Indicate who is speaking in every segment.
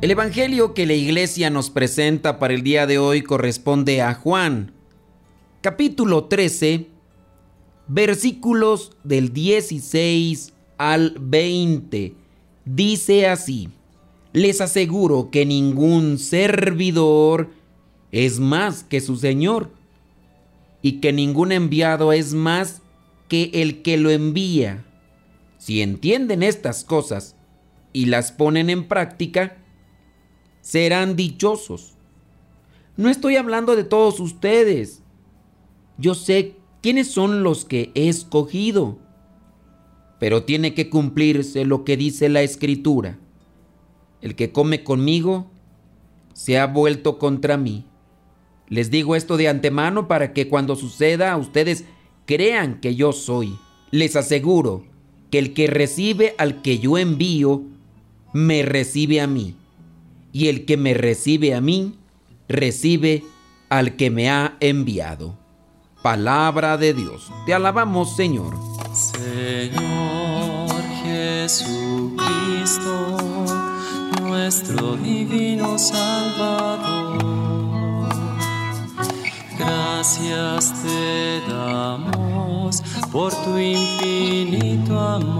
Speaker 1: El Evangelio que la iglesia nos presenta para el día de hoy corresponde a Juan, capítulo 13, versículos del 16 al 20. Dice así, les aseguro que ningún servidor es más que su Señor y que ningún enviado es más que el que lo envía. Si entienden estas cosas y las ponen en práctica, serán dichosos. No estoy hablando de todos ustedes. Yo sé quiénes son los que he escogido. Pero tiene que cumplirse lo que dice la escritura. El que come conmigo se ha vuelto contra mí. Les digo esto de antemano para que cuando suceda ustedes crean que yo soy. Les aseguro que el que recibe al que yo envío, me recibe a mí y el que me recibe a mí, recibe al que me ha enviado. Palabra de Dios. Te alabamos, Señor.
Speaker 2: Señor Jesucristo, nuestro divino Salvador. Gracias te damos por tu infinito amor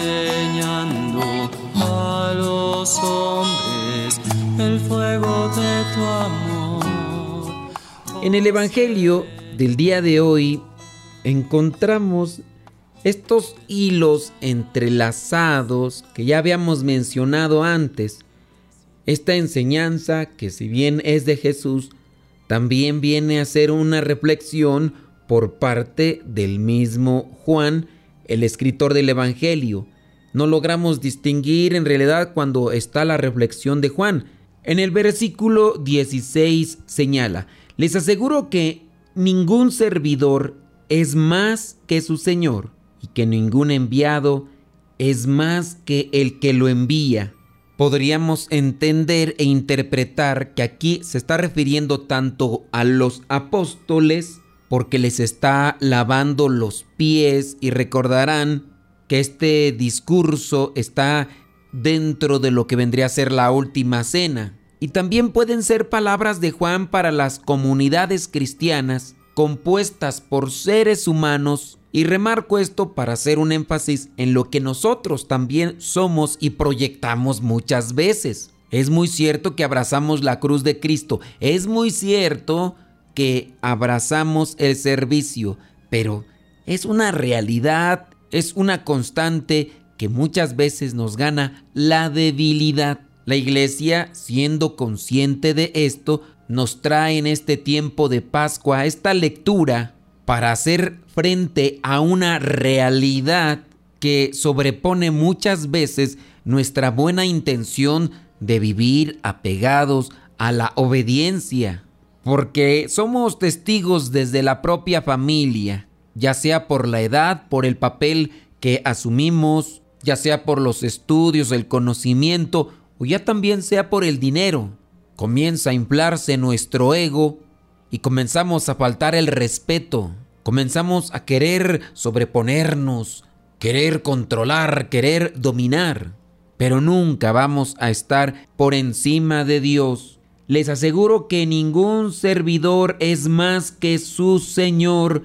Speaker 2: enseñando a los hombres el fuego de tu amor.
Speaker 1: En el Evangelio del día de hoy encontramos estos hilos entrelazados que ya habíamos mencionado antes. Esta enseñanza, que si bien es de Jesús, también viene a ser una reflexión por parte del mismo Juan, el escritor del Evangelio. No logramos distinguir en realidad cuando está la reflexión de Juan. En el versículo 16 señala, les aseguro que ningún servidor es más que su Señor y que ningún enviado es más que el que lo envía. Podríamos entender e interpretar que aquí se está refiriendo tanto a los apóstoles porque les está lavando los pies y recordarán que este discurso está dentro de lo que vendría a ser la última cena. Y también pueden ser palabras de Juan para las comunidades cristianas compuestas por seres humanos y remarco esto para hacer un énfasis en lo que nosotros también somos y proyectamos muchas veces. Es muy cierto que abrazamos la cruz de Cristo, es muy cierto que abrazamos el servicio, pero es una realidad, es una constante que muchas veces nos gana la debilidad. La iglesia, siendo consciente de esto, nos trae en este tiempo de Pascua esta lectura para hacer frente a una realidad que sobrepone muchas veces nuestra buena intención de vivir apegados a la obediencia porque somos testigos desde la propia familia, ya sea por la edad, por el papel que asumimos, ya sea por los estudios, el conocimiento o ya también sea por el dinero. Comienza a inflarse nuestro ego y comenzamos a faltar el respeto, comenzamos a querer sobreponernos, querer controlar, querer dominar, pero nunca vamos a estar por encima de Dios les aseguro que ningún servidor es más que su Señor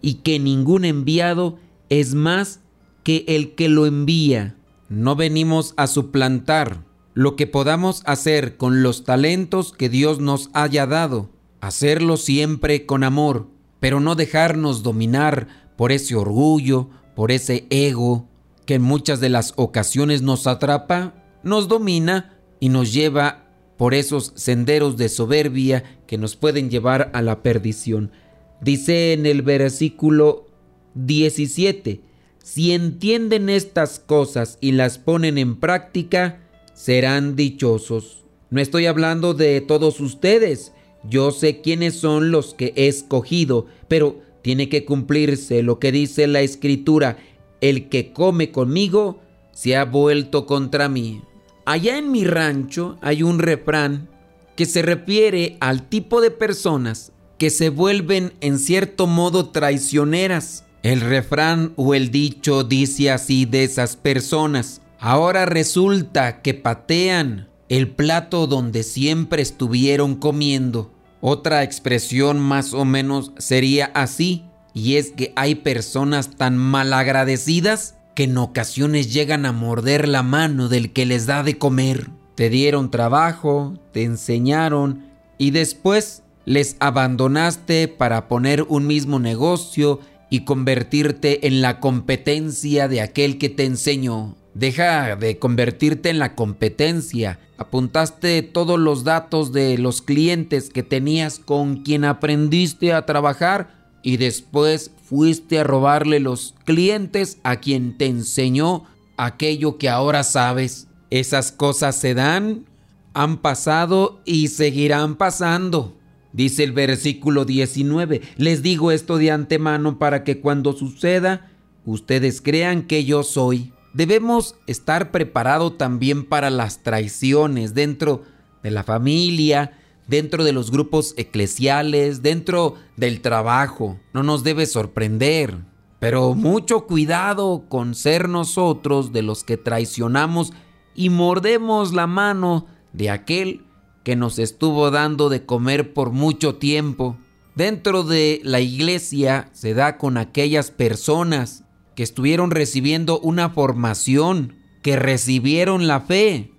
Speaker 1: y que ningún enviado es más que el que lo envía. No venimos a suplantar, lo que podamos hacer con los talentos que Dios nos haya dado, hacerlo siempre con amor, pero no dejarnos dominar por ese orgullo, por ese ego que en muchas de las ocasiones nos atrapa, nos domina y nos lleva por esos senderos de soberbia que nos pueden llevar a la perdición. Dice en el versículo 17, si entienden estas cosas y las ponen en práctica, serán dichosos. No estoy hablando de todos ustedes, yo sé quiénes son los que he escogido, pero tiene que cumplirse lo que dice la escritura, el que come conmigo se ha vuelto contra mí. Allá en mi rancho hay un refrán que se refiere al tipo de personas que se vuelven en cierto modo traicioneras. El refrán o el dicho dice así de esas personas. Ahora resulta que patean el plato donde siempre estuvieron comiendo. Otra expresión más o menos sería así, y es que hay personas tan malagradecidas que en ocasiones llegan a morder la mano del que les da de comer. Te dieron trabajo, te enseñaron y después les abandonaste para poner un mismo negocio y convertirte en la competencia de aquel que te enseñó. Deja de convertirte en la competencia. Apuntaste todos los datos de los clientes que tenías con quien aprendiste a trabajar y después fuiste a robarle los clientes a quien te enseñó aquello que ahora sabes. Esas cosas se dan, han pasado y seguirán pasando. Dice el versículo 19, les digo esto de antemano para que cuando suceda, ustedes crean que yo soy. Debemos estar preparados también para las traiciones dentro de la familia, dentro de los grupos eclesiales, dentro del trabajo. No nos debe sorprender. Pero mucho cuidado con ser nosotros de los que traicionamos y mordemos la mano de aquel que nos estuvo dando de comer por mucho tiempo. Dentro de la iglesia se da con aquellas personas que estuvieron recibiendo una formación, que recibieron la fe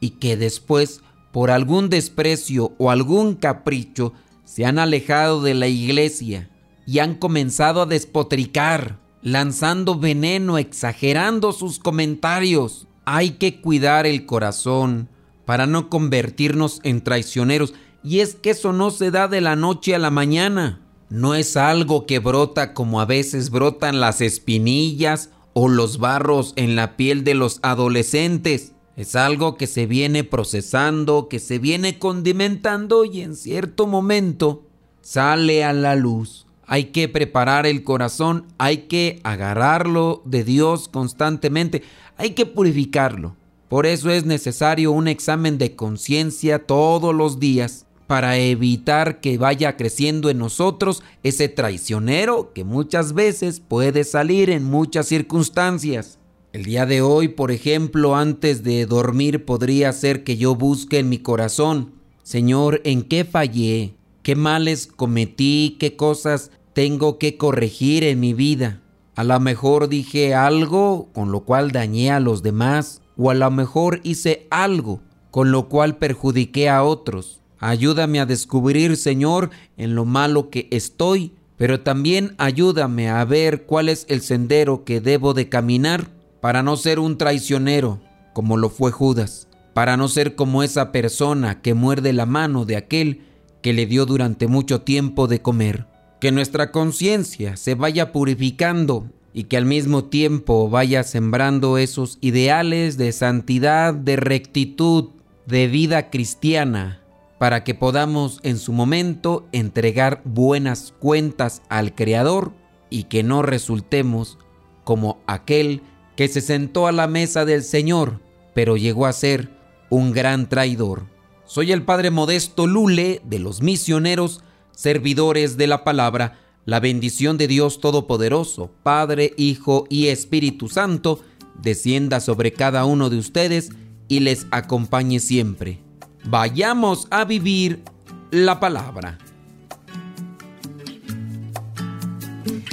Speaker 1: y que después, por algún desprecio o algún capricho, se han alejado de la iglesia y han comenzado a despotricar, lanzando veneno, exagerando sus comentarios. Hay que cuidar el corazón para no convertirnos en traicioneros. Y es que eso no se da de la noche a la mañana. No es algo que brota como a veces brotan las espinillas o los barros en la piel de los adolescentes. Es algo que se viene procesando, que se viene condimentando y en cierto momento sale a la luz. Hay que preparar el corazón, hay que agarrarlo de Dios constantemente, hay que purificarlo. Por eso es necesario un examen de conciencia todos los días para evitar que vaya creciendo en nosotros ese traicionero que muchas veces puede salir en muchas circunstancias. El día de hoy, por ejemplo, antes de dormir podría ser que yo busque en mi corazón, Señor, ¿en qué fallé? ¿Qué males cometí? ¿Qué cosas tengo que corregir en mi vida? A lo mejor dije algo con lo cual dañé a los demás o a lo mejor hice algo con lo cual perjudiqué a otros. Ayúdame a descubrir, Señor, en lo malo que estoy, pero también ayúdame a ver cuál es el sendero que debo de caminar para no ser un traicionero, como lo fue Judas, para no ser como esa persona que muerde la mano de aquel que le dio durante mucho tiempo de comer. Que nuestra conciencia se vaya purificando y que al mismo tiempo vaya sembrando esos ideales de santidad, de rectitud, de vida cristiana, para que podamos en su momento entregar buenas cuentas al Creador y que no resultemos como aquel que se sentó a la mesa del Señor, pero llegó a ser un gran traidor. Soy el Padre Modesto Lule de los misioneros, servidores de la palabra, la bendición de Dios Todopoderoso, Padre, Hijo y Espíritu Santo, descienda sobre cada uno de ustedes y les acompañe siempre. Vayamos a vivir la palabra.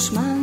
Speaker 3: Yo